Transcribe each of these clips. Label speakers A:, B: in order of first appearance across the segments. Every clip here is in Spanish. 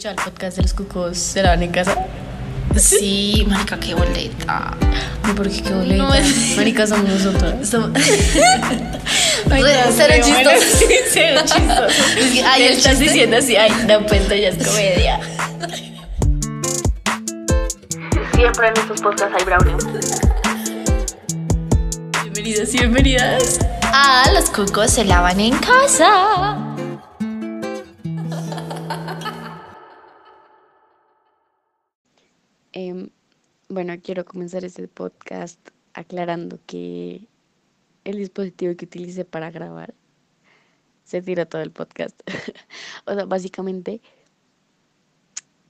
A: escuchado el podcast de los cucos se lavan en casa?
B: Sí, marica, qué boleta.
A: No, porque qué boleta.
B: No es-
A: Marica, somos nosotros.
B: Somos-
A: Ay, no,
B: cero chistoso.
A: sí, cero chistoso.
B: Ay,
A: estás
B: chiste-
A: diciendo así, ay, no, pues esto ya es comedia.
B: Siempre en estos podcasts hay brownie.
A: Bienvenidos y bienvenidas.
B: Ah, los cucos se lavan en casa.
C: Em, bueno, quiero comenzar este podcast aclarando que el dispositivo que utilicé para grabar se tiró todo el podcast. o sea, básicamente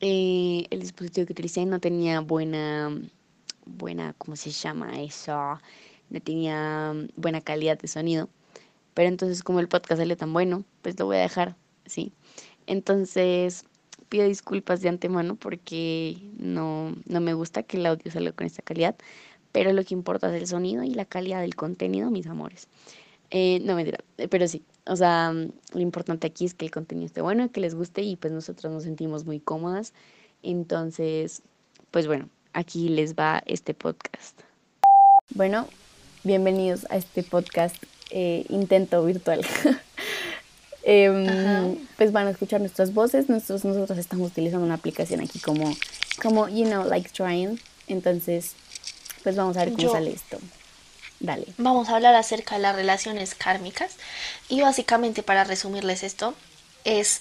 C: eh, el dispositivo que utilicé no tenía buena, buena, ¿cómo se llama eso? No tenía buena calidad de sonido. Pero entonces como el podcast salió tan bueno, pues lo voy a dejar, ¿sí? Entonces pido disculpas de antemano porque no, no me gusta que el audio salga con esta calidad, pero lo que importa es el sonido y la calidad del contenido, mis amores. Eh, no mentira, eh, pero sí, o sea, mm, lo importante aquí es que el contenido esté bueno, que les guste y pues nosotros nos sentimos muy cómodas. Entonces, pues bueno, aquí les va este podcast. Bueno, bienvenidos a este podcast eh, intento virtual.
B: Ajá.
C: pues van a escuchar nuestras voces. Nosotros, nosotros estamos utilizando una aplicación aquí como, como, you know, like trying. Entonces, pues vamos a ver cómo
B: Yo-
C: sale esto. Dale.
B: Vamos a hablar acerca de las relaciones kármicas. Y básicamente, para resumirles esto, es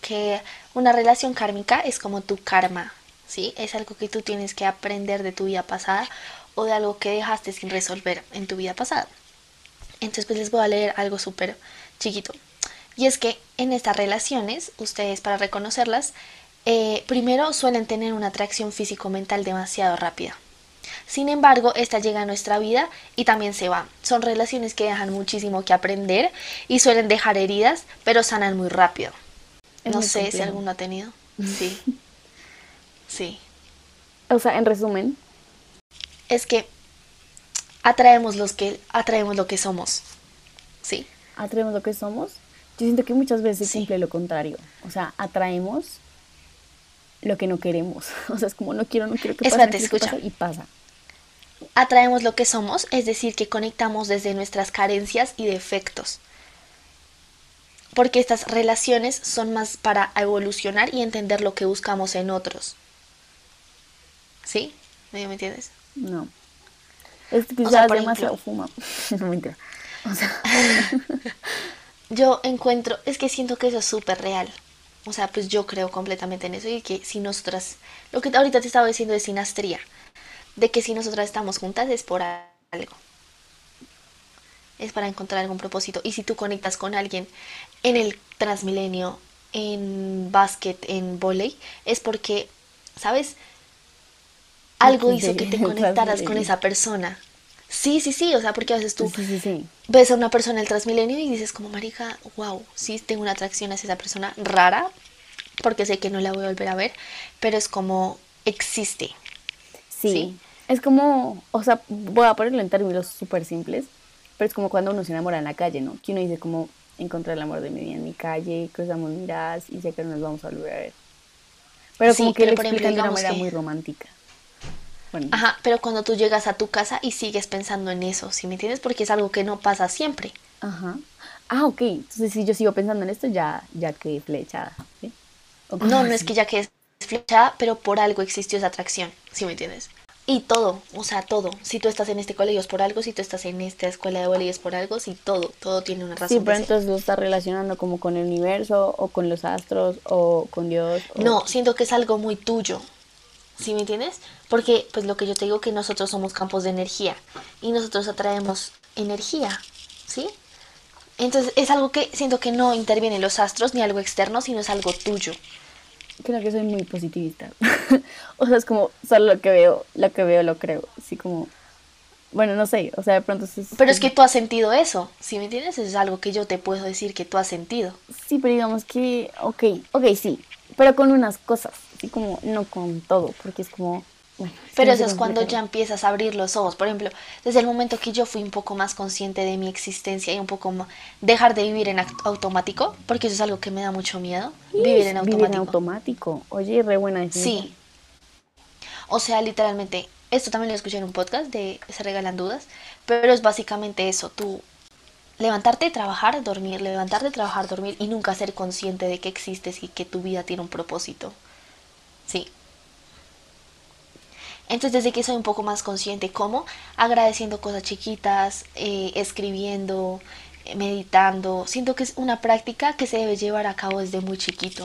B: que una relación kármica es como tu karma, ¿sí? Es algo que tú tienes que aprender de tu vida pasada o de algo que dejaste sin resolver en tu vida pasada. Entonces, pues les voy a leer algo súper chiquito. Y es que en estas relaciones, ustedes para reconocerlas, eh, primero suelen tener una atracción físico-mental demasiado rápida. Sin embargo, esta llega a nuestra vida y también se va. Son relaciones que dejan muchísimo que aprender y suelen dejar heridas, pero sanan muy rápido.
C: Es
B: no
C: muy
B: sé si alguno ha tenido. Sí. Sí.
C: O sea, en resumen,
B: Es que atraemos los que atraemos lo que somos. Sí.
C: atraemos lo que somos. Yo siento que muchas veces
B: Sí.
C: cumple lo contrario. O sea, atraemos lo que no queremos. O sea, es como no quiero, no quiero que pase,
B: Espérate,
C: que
B: escucha.
C: pase, y pasa.
B: Atraemos lo que somos, es decir, que conectamos desde nuestras carencias y defectos. Porque estas relaciones son más para evolucionar y entender lo que buscamos en otros. ¿Sí? ¿Me entiendes?
C: No. Es que
B: O sea,
C: demasiado
B: ejemplo-
C: fuma. no mentira. O sea,
B: Yo encuentro, es que siento que eso es súper real. O sea, pues yo creo completamente en eso y que si nosotras, lo que ahorita te estaba diciendo de sinastría, de que si nosotras estamos juntas es por algo. Es para encontrar algún propósito. Y si tú conectas con alguien en el Transmilenio, en básquet, en volei, es porque, ¿sabes? Algo hizo que te conectaras con esa persona. Sí, sí, sí, o sea, porque a veces tú
C: sí, sí, sí.
B: ves a una persona en el Transmilenio y dices como, marica, wow, sí tengo una atracción hacia esa persona rara, porque sé que no la voy a volver a ver, pero es como existe.
C: Sí. Es como, o sea, voy a ponerlo en términos súper simples, pero es como cuando uno se enamora en la calle, ¿no? Que uno dice como, encontré el amor de mi vida en mi calle, cruzamos miradas y sé que no nos vamos a volver a ver. Pero como que
B: pero
C: lo explican de una manera
B: que-
C: muy romántica. Bueno,
B: Ajá, pero cuando tú llegas a tu casa y sigues pensando en eso, ¿sí me entiendes? Porque es algo que no pasa siempre.
C: ajá. Ah, ok. Entonces si yo sigo pensando en esto, ya, ya quedé flechada. ¿sí? ¿O cómo
B: No, no es que ya que es flechada, pero por algo existió esa atracción, ¿sí me entiendes? Y todo, o sea, todo. Si tú estás en este colegio es por algo, si tú estás en esta escuela de voleibol es por algo, si todo, todo tiene una razón.
C: Sí, pero entonces lo está relacionando como con el universo o con los astros o con Dios. o-
B: No, siento que es algo muy tuyo. ¿Sí me entiendes? Porque, pues lo que yo te digo, que nosotros somos campos de energía y nosotros atraemos energía, ¿sí? Entonces es algo que siento que no interviene en los astros ni algo externo, sino es algo tuyo.
C: Creo que soy muy positivista. o sea, es como solo lo que veo, lo que veo lo creo. Así como, bueno, no sé, o sea, de pronto es...
B: Pero es que tú has sentido eso, ¿sí me entiendes? Eso es algo que yo te puedo decir que tú has sentido.
C: Sí, pero digamos que, ok, ok, sí, pero con unas cosas, así como no con todo, porque es como... bueno, es
B: Pero eso es cuando ya empiezas a abrir los ojos. Por ejemplo, desde el momento que yo fui un poco más consciente de mi existencia y un poco más dejar de vivir en automático, porque eso es algo que me da mucho miedo, vivir en
C: Vivir en
B: automático.
C: automático. Oye, re buena definición.
B: Sí. O sea, literalmente, esto también lo escuché en un podcast de Se Regalan Dudas, pero es básicamente eso, tú levantarte, trabajar, dormir, levantarte, trabajar, dormir y nunca ser consciente de que existes y que tu vida tiene un propósito. Sí. Entonces, desde que soy un poco más consciente, ¿cómo? Agradeciendo cosas chiquitas, eh, escribiendo, eh, meditando. Siento que es una práctica que se debe llevar a cabo desde muy chiquito.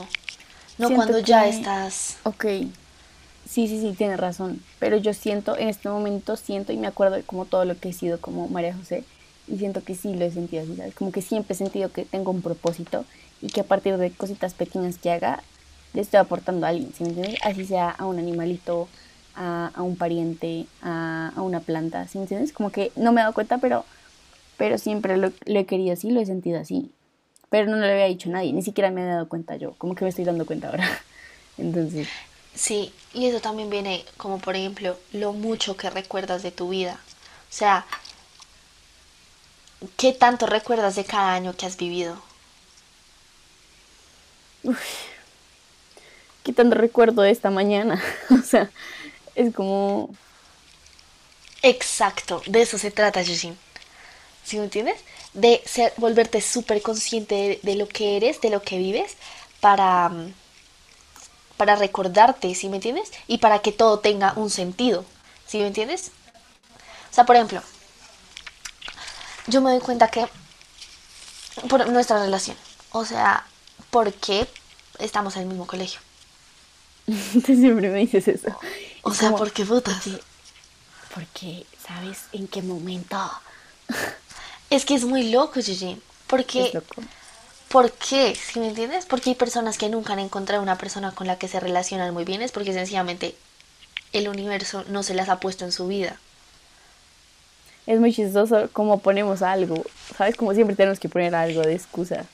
B: No
C: Siento
B: cuando ya estás...
C: Ok. Sí, sí, sí, tienes razón. Pero yo siento, en este momento siento y me acuerdo de como todo lo que he sido como María José. Y siento que sí lo he sentido así, ¿sabes? Como que siempre he sentido que tengo un propósito y que a partir de cositas pequeñas que haga, le estoy aportando a alguien, ¿sí me entiendes? Así sea a un animalito, a, a un pariente, a, a una planta, ¿sí me entiendes? Como que no me he dado cuenta, pero, pero siempre lo, lo he querido así, lo he sentido así. Pero no lo había dicho a nadie, ni siquiera me he dado cuenta yo, como que me estoy dando cuenta ahora. Entonces,
B: Sí, y eso también viene como por ejemplo lo mucho que recuerdas de tu vida. O sea, ¿qué tanto recuerdas de cada año que has vivido?
C: Quitando recuerdo de esta mañana. o sea, es como,
B: Exacto, de eso se trata, Yushin. ¿Sí me entiendes? De ser, volverte súper consciente de, lo que eres, de lo que vives, para, mm, para recordarte, ¿sí me entiendes? Y para que todo tenga un sentido, ¿sí me entiendes? O sea, por ejemplo, yo me doy cuenta que por nuestra relación, o sea, ¿por qué estamos en el mismo colegio?
C: tú siempre me dices eso.
B: O
C: Es
B: sea,
C: como,
B: ¿por qué putas?
C: Porque, ¿sabes en qué momento?
B: Es que es muy loco, Gigi. Porque
C: Es loco.
B: ¿Por qué? ¿Sí me entiendes? Porque hay personas que nunca han encontrado una persona con la que se relacionan muy bien, es porque sencillamente el universo no se las ha puesto en su vida.
C: Es muy chistoso como ponemos algo, ¿sabes? Como siempre tenemos que poner algo de excusa.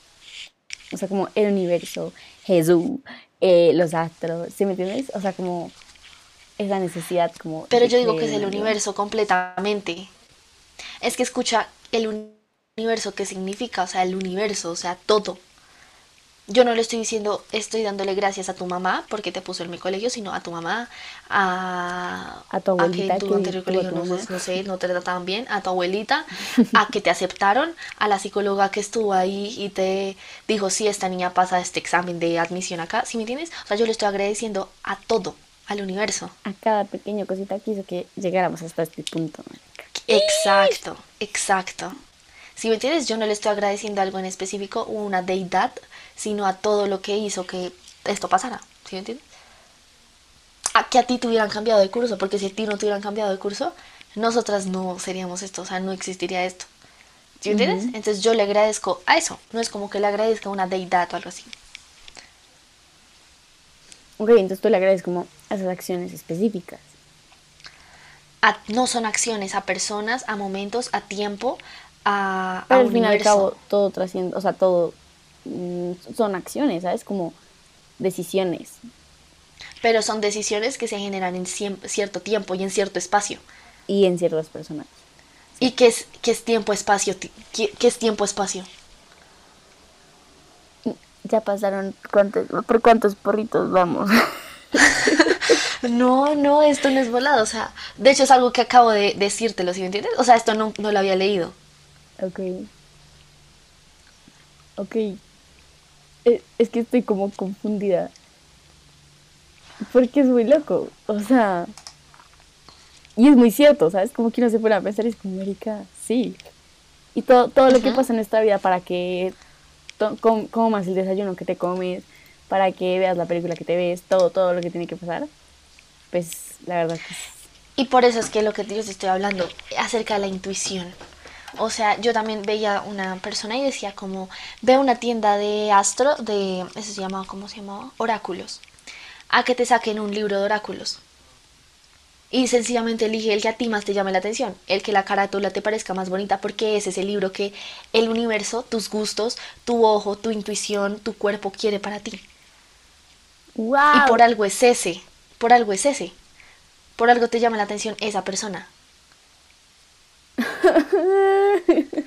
C: O sea, como el universo, Jesús, eh, los astros, ¿sí me entiendes? O sea, como esa necesidad como...
B: Pero yo digo que es el universo completamente. Es que escucha el uni- universo, ¿qué significa? O sea, el universo, o sea, todo. Yo no le estoy diciendo, estoy dándole gracias a tu mamá porque te puso en mi colegio, sino a tu mamá, a,
C: A tu abuelita
B: que en tu
C: que
B: anterior
C: a
B: colegio no, no sé, no te trataban bien, a tu abuelita, a que te aceptaron, a la psicóloga que estuvo ahí y te dijo, sí, esta niña pasa este examen de admisión acá, ¿sí me entiendes? O sea, yo le estoy agradeciendo a todo, al universo.
C: A cada pequeño cosita que hizo que llegáramos hasta este punto.
B: Exacto, exacto. Si me entiendes, yo no le estoy agradeciendo algo en específico una deidad, sino a todo lo que hizo que esto pasara. ¿Sí me entiendes? A que a ti te hubieran cambiado de curso, porque si a ti no te hubieran cambiado de curso, nosotras no seríamos esto, o sea, no existiría esto. ¿Sí me entiendes? Entonces yo le agradezco a eso, no es como que le agradezca a una deidad o algo así.
C: Ok, entonces tú le agradeces como a esas acciones específicas.
B: A- no son acciones, a personas, a momentos, a tiempo, a, a
C: Pero al fin y al cabo todo trasciende, o sea, todo son acciones, ¿sabes? Como decisiones.
B: pero son decisiones que se generan en cierto tiempo y en cierto espacio.
C: Y en ciertas personas.
B: ¿Y qué es, qué es tiempo, espacio? Ti- ¿Qué, qué es tiempo, espacio?
C: Ya pasaron cuántos, por cuántos porritos vamos.
B: No, no, esto no es volado. O sea, de hecho es algo que acabo de decírtelo, ¿sí me entiendes? O sea, esto no, no lo había leído.
C: ok. Ok. Eh, Es que estoy como confundida. Porque es muy loco. O sea. Y es muy cierto, ¿sabes? Como que uno se pone a pensar y es como, América, sí. Y todo, todo lo que pasa en nuestra vida para que to- com- comas el desayuno que te comes, para que veas la película que te ves, todo, todo lo que tiene que pasar, pues la verdad que es-
B: Y por eso es que lo que yo te estoy hablando acerca de la intuición. O sea, yo también veía una persona y decía como, ve una tienda de astro, de, eso se llamaba, ¿cómo se llamaba? Oráculos. A que te saquen un libro de oráculos. Y sencillamente elige el que a ti más te llame la atención, el que la carátula te parezca más bonita, porque ese es el libro que el universo, tus gustos, tu ojo, tu intuición, tu cuerpo quiere para ti.
C: ¡Wow!
B: Y por algo es ese, por algo es ese. Por algo te llama la atención esa persona.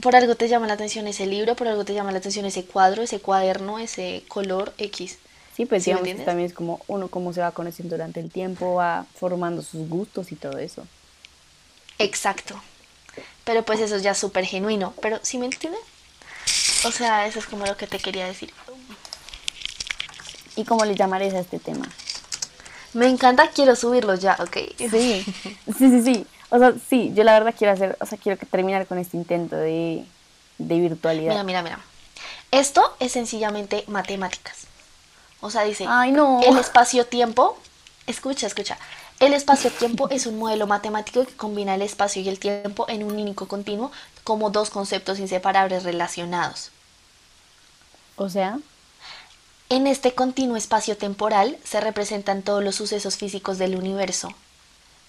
B: Por algo te llama la atención ese libro, por algo te llama la atención ese cuadro, ese cuaderno, ese color X.
C: Sí, pues
B: ¿Sí me
C: digamos que
B: entiendes?
C: también es como uno cómo se va conociendo durante el tiempo, va formando sus gustos y todo eso.
B: Exacto. Pero pues eso es ya súper genuino. Pero ¿sí me entiendes? O sea, eso es como lo que te quería decir.
C: ¿Y cómo le llamarías a este tema?
B: Me encanta, quiero subirlo ya, ok.
C: Sí, sí, sí, sí. O sea, sí, yo la verdad quiero hacer, o sea, quiero terminar con este intento de, de virtualidad.
B: Mira, mira, mira. Esto es sencillamente matemáticas. O sea, dice,
C: Ay, no.
B: el espacio-tiempo, escucha, escucha. El espacio-tiempo es un modelo matemático que combina el espacio y el tiempo en un único continuo como dos conceptos inseparables relacionados.
C: O sea,
B: En este continuo espacio temporal se representan todos los sucesos físicos del universo,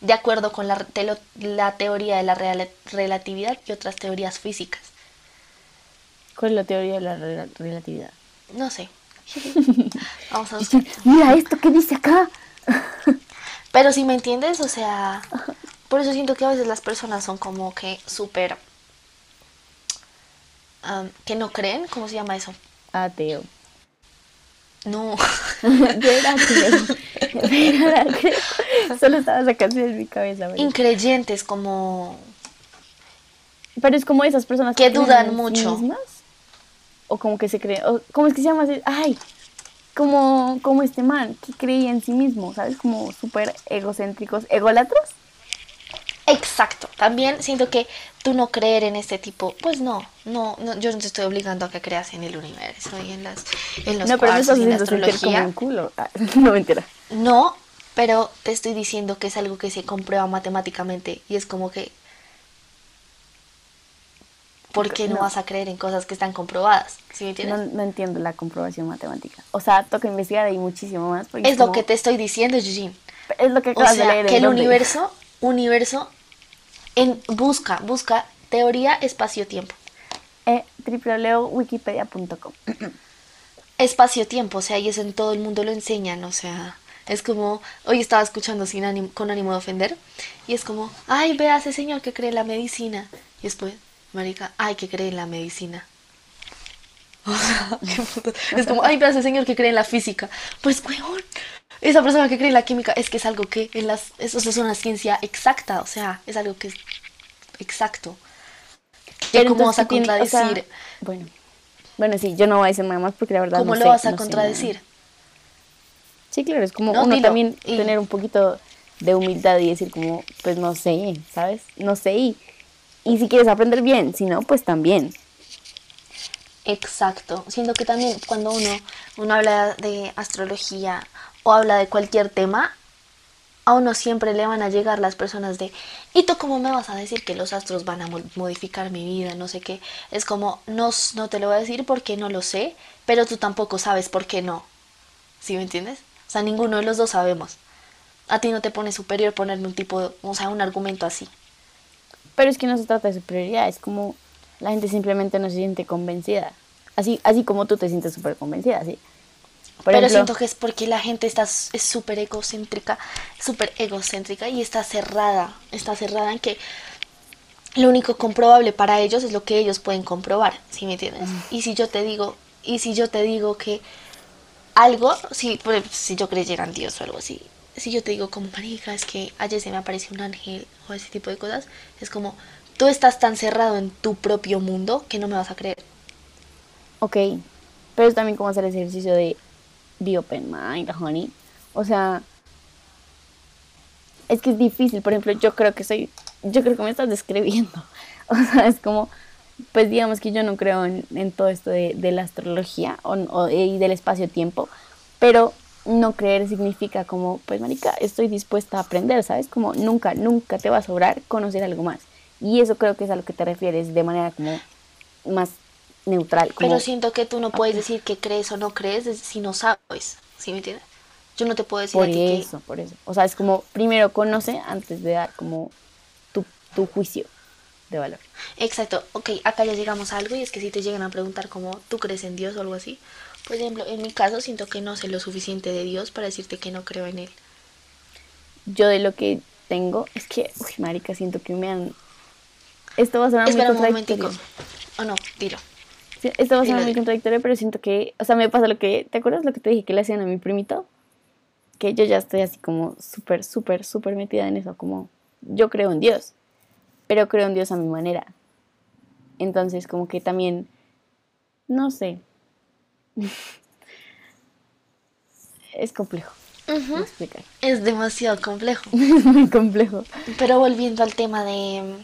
B: de acuerdo con la, telo- la teoría de la real- relatividad y otras teorías físicas.
C: ¿cuál es la teoría de la rela- relatividad?
B: No sé. Vamos a buscar.
C: Mira esto que dice acá.
B: Pero si me entiendes, o sea, por eso siento que a veces las personas son como que súper... que no creen, ¿cómo se llama eso?
C: Ateo.
B: No.
C: Yo era ateo. Yo era ateo. Solo estaba esa canción en mi cabeza. ¿verdad?
B: Increyentes, como...
C: Pero es como esas personas
B: Que dudan mucho.
C: mismas, o como que se creen. o ¿Cómo es que se llama? Ay, como, como este man que creía en sí mismo, ¿sabes? Como súper egocéntricos, egolatros.
B: Exacto. También siento que tú no creer en este tipo, pues no, no, no yo no te estoy obligando a que creas en el universo y en las en los
C: no, pero
B: y en la
C: sentir como
B: astrología.
C: un culo. Ah, no me entera.
B: No, pero te estoy diciendo que es algo que se comprueba matemáticamente y es como que ¿por qué no,
C: No.
B: vas a creer en cosas que están comprobadas? ¿Sí me
C: No, no entiendo la comprobación matemática. O sea, toca investigar ahí muchísimo más. porque
B: es lo que te estoy diciendo, Eugene.
C: Es lo que
B: O
C: acabas de
B: sea,
C: leer.
B: que
C: ¿en
B: el universo, universo en busca, busca teoría espacio-tiempo.
C: Eh, www.wikipedia.com.
B: espacio-tiempo, o sea, y eso en todo el mundo lo enseñan, o sea, es como, hoy estaba escuchando sin ánimo, con ánimo de ofender, y es como, ay, vea ese señor que cree en la medicina, y después, marica, ay, que cree en la medicina. O sea, qué puta- es como, ay, vea ese señor que cree en la física, pues, weón, esa persona que cree en la química, es que es algo que, en las, eso es una ciencia exacta, o sea, es algo que es exacto. ¿Y
C: Pero
B: cómo vas a
C: ¿qué tiene- o sea,
B: contradecir?
C: bueno, bueno, sí, yo no voy a decir nada más porque la verdad
B: ¿Cómo
C: no
B: lo
C: sé,
B: vas a
C: no
B: contradecir?
C: Sí, claro, es como
B: No,
C: uno
B: dilo,
C: también
B: y-
C: tener un poquito de humildad y decir como, pues no sé, ¿sabes? No sé y, y si quieres aprender bien, si no, pues también.
B: Exacto. Siento que también cuando uno, uno habla de astrología o habla de cualquier tema, a uno siempre le van a llegar las personas de, ¿y tú cómo me vas a decir que los astros van a mo- modificar mi vida? No sé qué. Es como, no, no te lo voy a decir porque no lo sé, pero tú tampoco sabes por qué no. ¿Sí me entiendes? Sea, ninguno de los dos sabemos. A ti no te pone superior ponerme un tipo, de- o sea, un argumento así.
C: Pero es que no se trata de superioridad, es como la gente simplemente no se siente convencida. Así, así como tú te sientes súper convencida, ¿sí? Por
B: Pero
C: ejemplo,
B: siento que es porque la gente está es súper egocéntrica, súper egocéntrica y está cerrada, está cerrada en que lo único comprobable para ellos es lo que ellos pueden comprobar, ¿sí me entiendes? Y si yo te digo, y si yo te digo que algo, si, ejemplo, si yo creyera en Dios o algo así, si yo te digo como marica, es que ayer se me apareció un ángel o ese tipo de cosas, es como tú estás tan cerrado en tu propio mundo que no me vas a creer.
C: Ok, pero es también como hacer ese ejercicio de be open mind, honey. O sea, es que es difícil. Por ejemplo, yo creo que soy, yo creo que me estás describiendo. O sea, es como, pues digamos que yo no creo en, en todo esto de, de la astrología o, o- y del espacio-tiempo, pero no creer significa como, pues marica, estoy dispuesta a aprender, ¿sabes? Como nunca, nunca te va a sobrar conocer algo más. Y eso creo que es a lo que te refieres de manera como más neutral. Como,
B: Pero siento que tú no puedes decir que crees o no crees si no sabes, ¿sí me entiendes? Yo no te puedo decir
C: Por
B: a ti que-
C: eso, por eso. O sea, es como primero conoce antes de dar como tu, tu juicio de valor.
B: Exacto, ok, acá ya llegamos a algo y es que si te llegan a preguntar como tú crees en Dios o algo así, por ejemplo, en mi caso siento que no sé lo suficiente de Dios para decirte que no creo en Él.
C: yo de lo que tengo, es que, uy, marica, siento que me han... Esto va a sonar muy
B: Espera un momentico.
C: contradictorio.
B: Oh, no, tiro.
C: Sí, Esto va a sonar muy contradictorio, pero siento que, o sea, me pasa lo que, ¿te acuerdas lo que te dije que le hacían a mi primito? Que yo ya estoy así como súper, súper, súper metida en eso, como yo creo en Dios, pero creo en Dios a mi manera. Entonces, como que también, no sé, es complejo de explicar,
B: Es demasiado complejo.
C: es muy complejo.
B: Pero volviendo al tema de,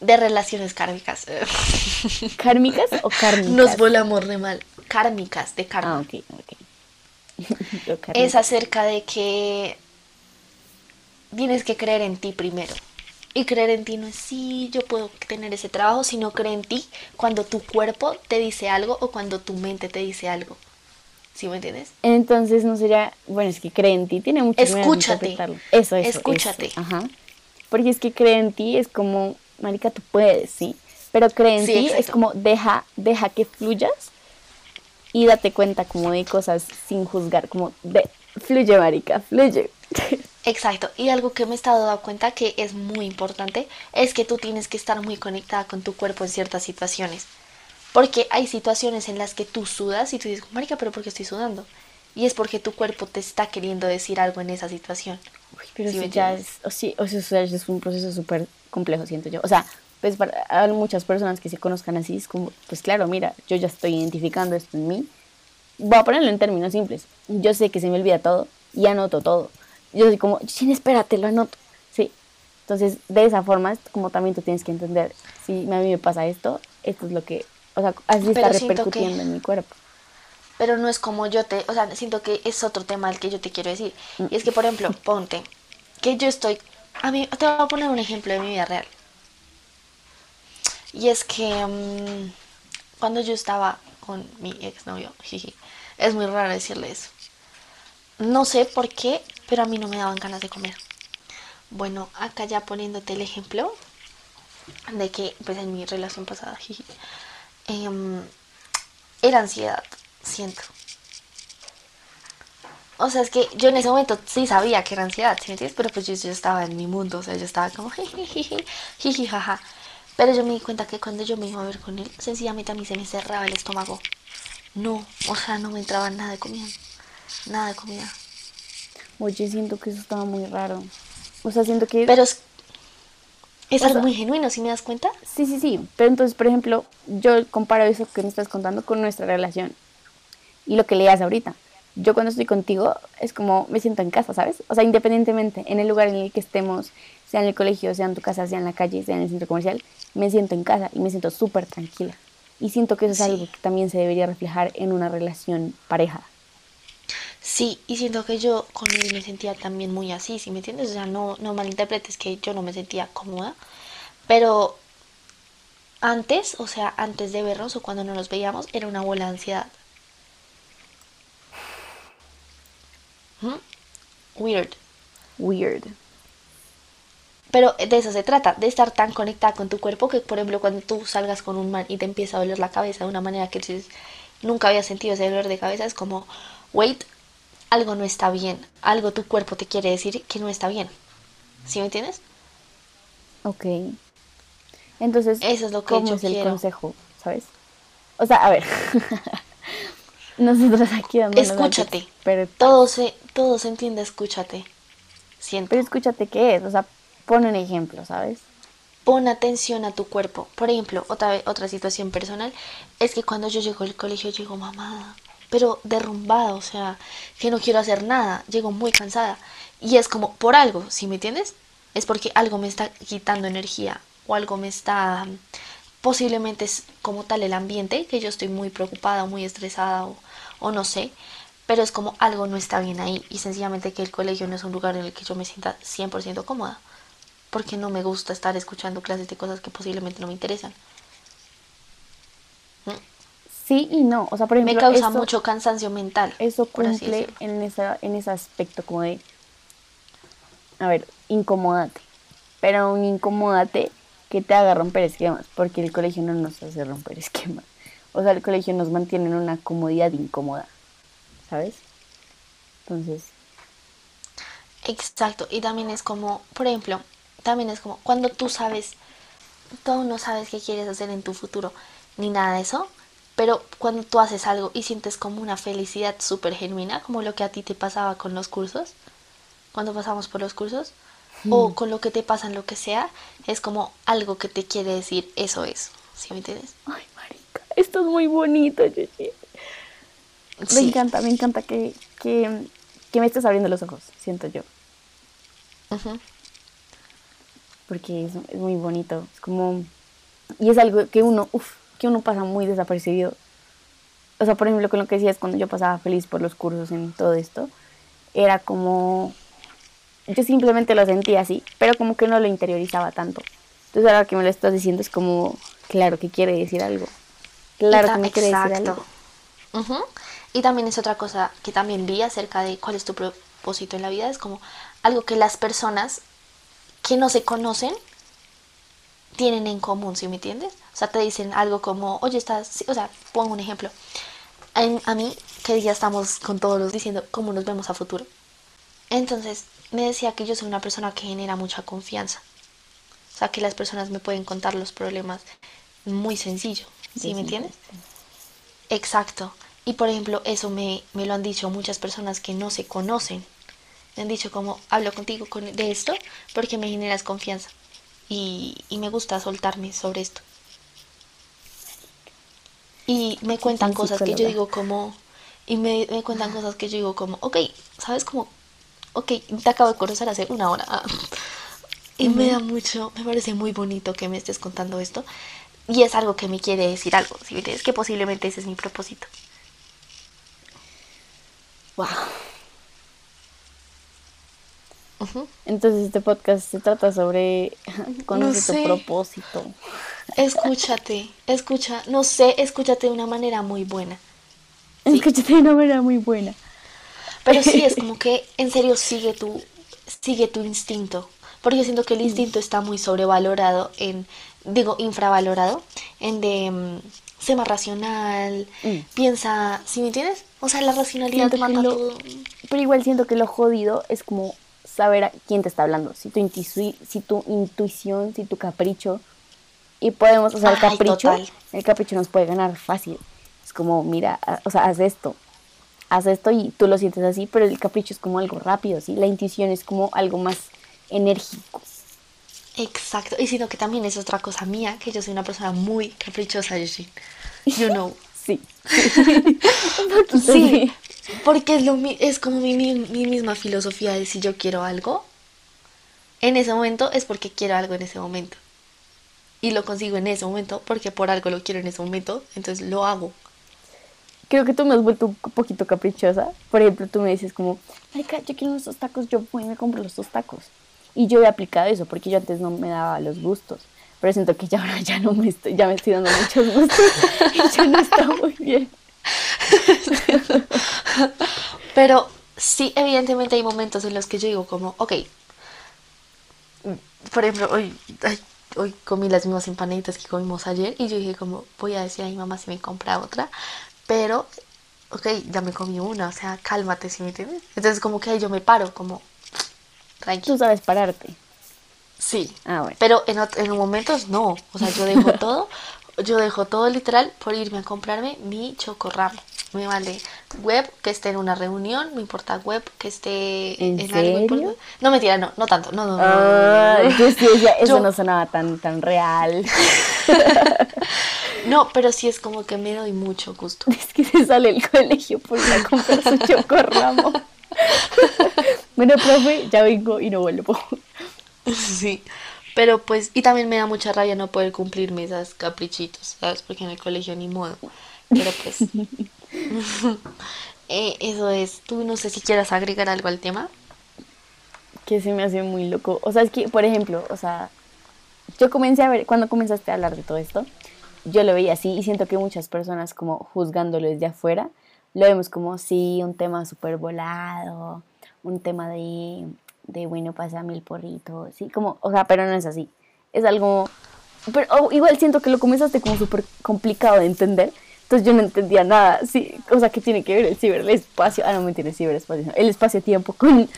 B: de relaciones kármicas.
C: ¿Kármicas o kármicas?
B: Nos volamos re mal. Kármicas, de karma.
C: Ah, ok, ok.
B: Es acerca de que tienes que creer en ti primero. Y creer en ti no es sí, yo puedo tener ese trabajo, sino creer en ti cuando tu cuerpo te dice algo o cuando tu mente te dice algo. ¿Sí me entiendes?
C: Entonces no sería, bueno, es que cree en ti, tiene de
B: Escúchate.
C: Eso, eso.
B: Escúchate.
C: eso, Ajá. Porque es que cree en ti es como, marica, tú puedes, ¿sí? Pero cree en
B: Sí,
C: ti es como deja, deja que fluyas y date cuenta como de cosas sin juzgar, como de, fluye, marica, fluye.
B: Exacto. Y algo que me he estado dando cuenta que es muy importante es que tú tienes que estar muy conectada con tu cuerpo en ciertas situaciones. Porque hay situaciones en las que tú sudas y tú dices, marica, pero ¿por qué estoy sudando? Y es porque tu cuerpo te está queriendo decir algo en esa situación.
C: Uy, pero
B: ¿Sí
C: ya es, o sí, o sea, es un proceso súper complejo, siento yo. O sea, pues para hay muchas personas que se conozcan así, es como, pues claro, mira, yo ya estoy identificando esto en mí. Voy a ponerlo en términos simples. Yo sé que se me olvida todo y anoto todo. Yo soy como, sí, espérate, lo anoto. Sí. Entonces, de esa forma, como también tú tienes que entender, si a mí me pasa esto, esto es lo que, o sea, así está
B: Pero siento
C: repercutiendo
B: que-
C: en mi cuerpo.
B: Pero no es como yo te, o sea, siento que es otro tema al que yo te quiero decir. Y es que, por ejemplo, ponte que yo estoy, a mí, te voy a poner un ejemplo de mi vida real. Y es que mm, cuando yo estaba con mi exnovio, jiji, es muy raro decirle eso. No sé por qué, pero a mí no me daban ganas de comer. Bueno, acá ya poniéndote el ejemplo de que, pues en mi relación pasada, jiji, em, era ansiedad, siento. O sea, es que yo en ese momento sí sabía que era ansiedad, ¿sí me entiendes? Pero pues yo, yo estaba en mi mundo, o sea, yo estaba como jijiji, jiji, jaja. Pero yo me di cuenta que cuando yo me iba a ver con él, sencillamente a mí se me cerraba el estómago. No, o sea, no me entraba nada de comida. Nada de comida.
C: Oye, siento que eso estaba muy raro. O sea, siento que...
B: Pero es, algo
C: sea-
B: muy genuino, ¿sí me das cuenta?
C: Sí, sí, sí. Pero entonces, por ejemplo, yo comparo eso que me estás contando con nuestra relación y lo que leías ahorita. Yo cuando estoy contigo es como me siento en casa, ¿sabes? O sea, independientemente, en el lugar en el que estemos, sea en el colegio, sea en tu casa, sea en la calle, sea en el centro comercial, me siento en casa y me siento súper tranquila. Y siento que eso es
B: Sí.
C: algo que también se debería reflejar en una relación pareja.
B: Sí, y siento que yo con él me sentía también muy así, ¿sí me entiendes? O sea, no, no malinterpretes que yo no me sentía cómoda, pero antes, o sea, antes de vernos o cuando no nos veíamos, era una bola de ansiedad. ¿Mm? Weird.
C: Weird.
B: Pero de eso se trata, de estar tan conectada con tu cuerpo que, por ejemplo, cuando tú salgas con un man y te empieza a doler la cabeza de una manera que nunca había sentido ese dolor de cabeza, es como, wait, algo no está bien, algo tu cuerpo te quiere decir que no está bien. ¿Sí me entiendes?
C: Ok. Entonces,
B: Eso es lo que
C: ¿cómo
B: yo
C: es el
B: quiero.
C: consejo? ¿Sabes? O sea, a ver. Nosotros aquí dando
B: Escúchate.
C: Pero,
B: Todo se, todo se entiende, escúchate. Siento.
C: pero escúchate qué es. O sea, pon un ejemplo, ¿sabes?
B: Pon atención a tu cuerpo. Por ejemplo, otra, otra situación personal es que cuando yo llego al colegio llego mamada, pero derrumbada, o sea, que no quiero hacer nada, llego muy cansada. Y es como por algo, ¿sí me entiendes? Es porque algo me está quitando energía o algo me está... mm, Posiblemente es como tal el ambiente, que yo estoy muy preocupada o muy estresada o, o no sé, pero es como algo no está bien ahí y sencillamente que el colegio no es un lugar en el que yo me sienta 100% cómoda porque no me gusta estar escuchando clases de cosas que posiblemente no me interesan.
C: Sí y no. O sea, por ejemplo,
B: Me causa mucho cansancio mental.
C: eso cumple en, esa, en ese aspecto como de, a ver, incomódate. Pero un incomódate que te haga romper esquemas, porque el colegio no nos hace romper esquemas. O sea, el colegio nos mantiene en una comodidad incómoda, ¿sabes? Entonces,
B: Exacto, y también es como, por ejemplo, también es como cuando tú sabes, tú no sabes qué quieres hacer en tu futuro, ni nada de eso, pero cuando tú haces algo y sientes como una felicidad súper genuina, como lo que a ti te pasaba con los cursos, cuando pasamos por los cursos, o con lo que te pasa en lo que sea, es como algo que te quiere decir, eso es, ¿sí me entiendes?
C: Ay, marica, esto es muy bonito, Gigi. Me
B: Sí.
C: encanta, me encanta que, que, que me estés abriendo los ojos, siento yo. Porque es, es muy bonito. Es como. Y es algo que uno, que uno pasa muy desapercibido. O sea, por ejemplo, con lo que decías cuando yo pasaba feliz por los cursos en todo esto, era como. Yo simplemente lo sentía así, pero como que no lo interiorizaba tanto. Entonces, ahora que me lo estás diciendo, es como, claro que quiere decir algo. Claro que me quiere decir algo.
B: Ujú. Y también es otra cosa que también vi acerca de cuál es tu propósito en la vida. Es como algo que las personas que no se conocen tienen en común, ¿sí me entiendes? O sea, te dicen algo como, oye, estás, sí, o sea, pongo un ejemplo. En- a mí, que ya estamos con todos los diciendo cómo nos vemos a futuro. Entonces, me decía que yo soy una persona que genera mucha confianza. O sea, que las personas me pueden contar los problemas muy sencillo, ¿sí me entiendes? Exacto. Y por ejemplo, eso me, me lo han dicho muchas personas que no se conocen. Me han dicho como, hablo contigo con, de esto porque me generas confianza. Y, y me gusta soltarme sobre esto. Y me cuentan cosas que yo digo como... Y me, me cuentan cosas que yo digo como, ok, ¿sabes cómo? Ok, te acabo de conocer hace una hora. ah". Y me da mucho, me parece muy bonito que me estés contando esto. Y es algo que me quiere decir algo, ¿sí me entiendes? Que posiblemente ese es mi propósito.
C: Wow. Entonces, este podcast se trata sobre. Conoce
B: sé.
C: tu propósito.
B: Escúchate, escucha, no sé, escúchate de una manera muy buena.
C: Escúchate de una manera muy buena.
B: Pero sí, es como que en serio sigue tu, sigue tu instinto. Porque siento que el instinto está muy sobrevalorado en, digo, infravalorado, en de, sé más racional,
C: Mm.
B: piensa, ¿sí me entiendes? O sea, la racionalidad
C: Siento que
B: mata
C: lo-
B: todo.
C: Pero igual siento que lo jodido es como saber a quién te está hablando. Si tu, intuici- si tu intuición, si tu capricho. Y podemos, o sea, el capricho, el capricho nos puede ganar fácil. Es como, mira, o sea, haz esto. Haz esto y tú lo sientes así, pero el capricho es como algo rápido, ¿sí? La intuición es como algo más enérgico.
B: Exacto, y sino que también es otra cosa mía, que yo soy una persona muy caprichosa, Yoshin. You know.
C: Sí.
B: Sí, porque es, lo, es como mi, mi, mi misma filosofía de si yo quiero algo, en ese momento es porque quiero algo en ese momento. Y lo consigo en ese momento porque por algo lo quiero en ese momento, entonces lo hago.
C: Creo que tú me has vuelto un poquito caprichosa. Por ejemplo, tú me dices como, marica, yo quiero unos tacos, yo voy y me compro los dos tacos. Y yo he aplicado eso porque yo antes no me daba los gustos. Pero siento que ya ahora ya no me estoy, ya me estoy dando muchos gustos y ya no está muy bien.
B: Pero sí, evidentemente hay momentos en los que yo digo como, ok, por ejemplo, hoy, ay, hoy comí las mismas empanaditas que comimos ayer y yo dije como, voy a decir a mi mamá si me compra otra, pero, ok, ya me comí una, o sea, cálmate, si me entiendes? Entonces como que ahí yo me paro, como,
C: Tú
B: tranquilo.
C: sabes pararte.
B: Sí,
C: Ah, bueno.
B: pero en, en momentos no, o sea, yo dejo todo, yo dejo todo literal por irme a comprarme mi chocorramo. Me vale web que esté en una reunión, me importa web que esté
C: ¿En
B: algo
C: serio?
B: importante. No, mentira, no, no tanto, no, no,
C: Ah,
B: no, no.
C: yo sí decía, eso
B: Yo-
C: no sonaba tan, tan real.
B: No, pero sí es como que me doy mucho gusto.
C: Es que se sale el colegio por ir a comprar su chocorramo. bueno, profe, ya vengo y no vuelvo.
B: Sí, pero pues, y también me da mucha rabia no poder cumplirme esas caprichitos, ¿sabes? Porque en el colegio ni modo. Pero pues, eh, eso es. Tú no sé si quieras agregar algo al tema.
C: que se me hace muy loco. O sea, es que, por ejemplo, o sea, yo comencé a ver, cuando comenzaste a hablar de todo esto, yo lo veía así y siento que muchas personas como juzgándolo desde afuera, lo vemos como, sí, un tema súper volado, un tema de, de, bueno, pasa mil porritos, sí, como, o sea, pero no es así. Es algo, pero oh, igual siento que lo comenzaste como súper complicado de entender. Entonces yo no entendía nada, sí, o sea, ¿qué tiene que ver el ciberespacio? Ah, no, mentira, el ciberespacio, no, el espacio-tiempo con,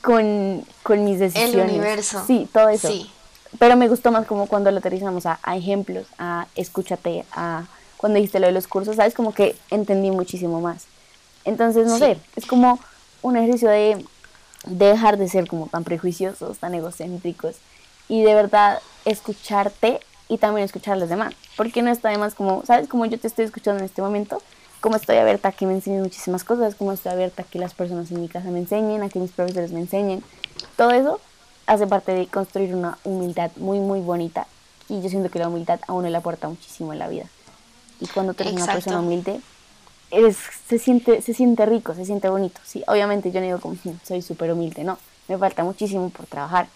C: con, con mis decisiones.
B: universo.
C: Sí, todo eso.
B: Sí.
C: Pero me gustó más como cuando lo aterrizamos a, a ejemplos, a escúchate, a cuando dijiste lo de los cursos, ¿sabes? Como que entendí muchísimo más. Entonces, no
B: Sí.
C: sé, es como un ejercicio de, de dejar de ser como tan prejuiciosos, tan egocéntricos y de verdad escucharte y también escuchar a los demás. Porque no está de más como, ¿sabes? Como yo te estoy escuchando en este momento, como estoy abierta a que me enseñen muchísimas cosas, como estoy abierta a que las personas en mi casa me enseñen, a que mis profesores me enseñen. Todo eso hace parte de construir una humildad muy, muy bonita. Y yo siento que la humildad a uno le aporta muchísimo en la vida. Y cuando tú eres una
B: Exacto.
C: persona humilde, eres, se, siente, se siente rico, se siente bonito. Sí, obviamente yo no digo como "Mm, soy súper humilde, no. Me falta muchísimo por trabajar.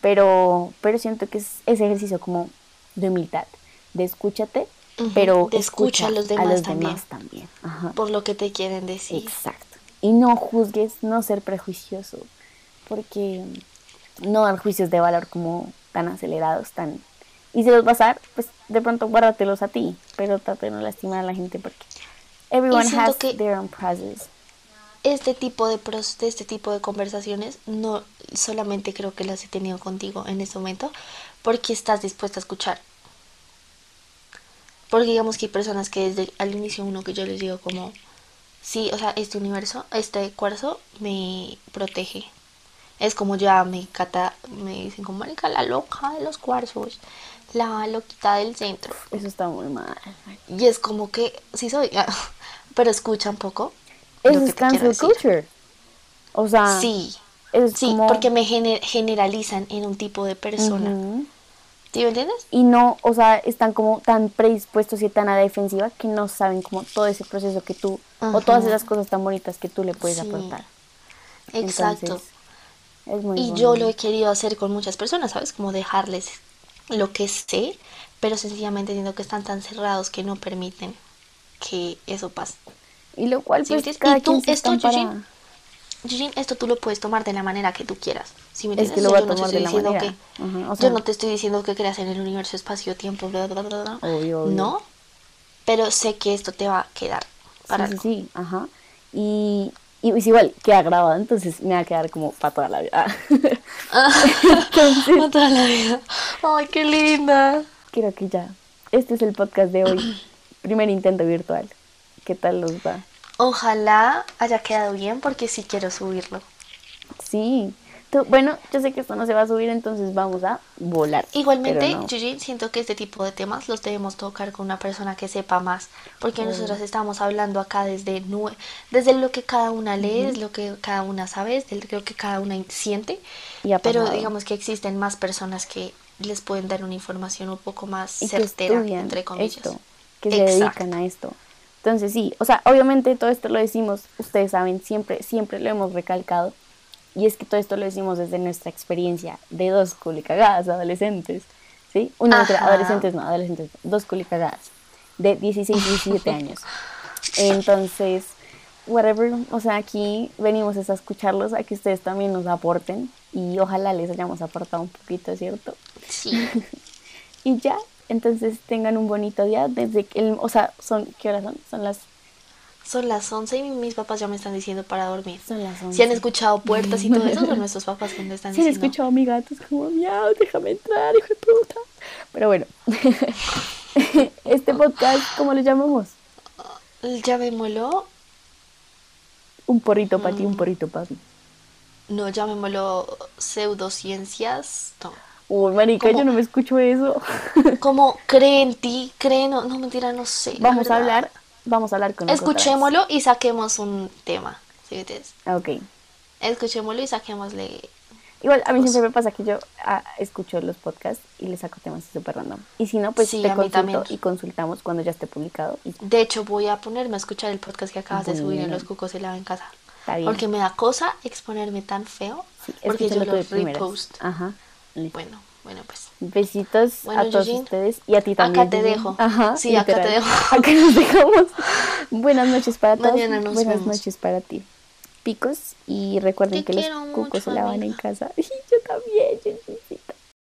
C: Pero, pero siento que es ese ejercicio como de humildad, de escúchate,
B: Ujú,
C: pero
B: de escucha a los demás también.
C: demás también. Ajá.
B: Por lo que te quieren decir.
C: Exacto. Y no juzgues, no ser prejuicioso, porque no dar juicios de valor como tan acelerados, tan... Y si los vas a dar, pues de pronto guárdatelos a ti, pero trata de no lastimar a la gente porque everyone has
B: que-
C: their own process.
B: este tipo de pros- de este tipo de conversaciones no solamente creo que las he tenido contigo en este momento porque estás dispuesta a escuchar porque digamos que hay personas que desde al inicio uno que yo les digo como sí o sea este universo este cuarzo me protege es como ya me cata me dicen como marica la loca de los cuarzos la loquita del centro
C: Eso está muy mal.
B: y es como que sí soy pero escucha un poco
C: Eso
B: lo que
C: es cancel culture. O sea,
B: Sí,
C: es
B: sí,
C: como-
B: porque me gener- generalizan en un tipo de persona. ¿Sí me entiendes?
C: y no, o sea, están como tan predispuestos y tan a la defensiva que no saben como todo ese proceso que tú, o todas esas cosas tan bonitas que tú le puedes
B: Sí.
C: aportar.
B: Exacto.
C: Entonces, es muy
B: y yo lo he querido hacer con muchas personas, ¿sabes? Como dejarles lo que sé, pero sencillamente entiendo que están tan cerrados que no permiten que eso pase.
C: Y lo cual,
B: ¿Sí
C: pues, cada
B: Y tú,
C: quien
B: esto,
C: estampará.
B: Eugene, esto tú lo puedes tomar de la manera que tú quieras. ¿sí me
C: Es que lo voy a tomar de la
B: diciendo
C: manera.
B: que-
C: o sea-
B: yo no te estoy diciendo que creas en el universo, espacio, tiempo, bla, bla, bla, bla.
C: Obvio, obvio.
B: No, pero sé que esto te va a quedar para
C: sí, sí,
B: algo.
C: sí, ajá. Y, y es igual, queda grabado, entonces me va a quedar como para toda la vida. entonces,
B: Para toda la vida. Ay, qué linda.
C: creo que ya. Este es el podcast de hoy. Primer intento virtual. ¿Qué tal los va?
B: Ojalá haya quedado bien porque sí quiero subirlo.
C: Sí. Tú- bueno, yo sé que esto no se va a subir, entonces vamos a volar.
B: Igualmente,
C: no.
B: Siento que este tipo de temas los debemos tocar con una persona que sepa más, porque nosotros estamos hablando acá desde desde lo que cada una lee, es lo que cada una sabe, es de lo que cada una siente,
C: Y
B: pero digamos que existen más personas que les pueden dar una información un poco más
C: y
B: certera, entre comillas.
C: esto, que se
B: Exacto.
C: dedican a esto. Entonces sí, o sea, obviamente todo esto lo decimos, ustedes saben, siempre, siempre lo hemos recalcado, y es que todo esto lo decimos desde nuestra experiencia de dos culicagadas adolescentes, ¿sí? Una
B: Ajá.
C: adolescentes no, adolescentes, dos culicagadas de 16 y 17 años. Entonces, whatever, o sea, aquí venimos es a escucharlos, a que ustedes también nos aporten, y ojalá les hayamos aportado un poquito, ¿cierto?
B: Sí.
C: Y ya, entonces tengan un bonito día desde que, el, o sea, son, ¿qué horas son? Son las,
B: Son las 11 y mis papás ya me están diciendo para dormir.
C: son las 11.
B: Si han escuchado puertas y todo eso, son nuestros papás que me están
C: Si han
B: diciendo.
C: escuchado a mi gato, es como, miau, déjame entrar, hijo de puta. Pero bueno, este podcast, ¿cómo lo llamamos?
B: Llamémoslo,
C: Un porrito para
B: Mm.
C: ti, un porrito para mí.
B: no, llamémoslo pseudociencias, no.
C: Uy, marica, yo no me escucho eso.
B: Como cree en ti, cree, no, no mentira, no sé.
C: vamos a hablar, vamos a hablar con.
B: Escuchémoslo y saquemos un tema. ¿Sí
C: Ok.
B: Escuchémoslo y saquémosle.
C: Igual, a mí
B: Pues-
C: siempre me pasa que yo ah, escucho los podcasts y les saco temas súper random. Y si no, pues
B: Sí,
C: te
B: a mí
C: consulto
B: también.
C: y consultamos cuando ya esté publicado. Y
B: De hecho, voy a ponerme a escuchar el podcast que acabas de subir en. Los Cucos y la en casa.
C: Está bien.
B: Porque me da cosa exponerme tan feo.
C: Sí,
B: porque yo
C: primeras.
B: repost.
C: Ajá.
B: Bueno, bueno, pues.
C: Besitos
B: Bueno,
C: a todos
B: Eugene,
C: ustedes y a ti
B: acá
C: también.
B: te
C: Eugene.
B: dejo.
C: Ajá.
B: Sí, acá te dejo.
C: Acá nos dejamos. Buenas noches para todos.
B: Mañana nos
C: Buenas
B: vemos.
C: noches para ti. Picos y recuerden
B: Te
C: que los cucos
B: mucho,
C: se lavan en casa. Y yo también. Eugene.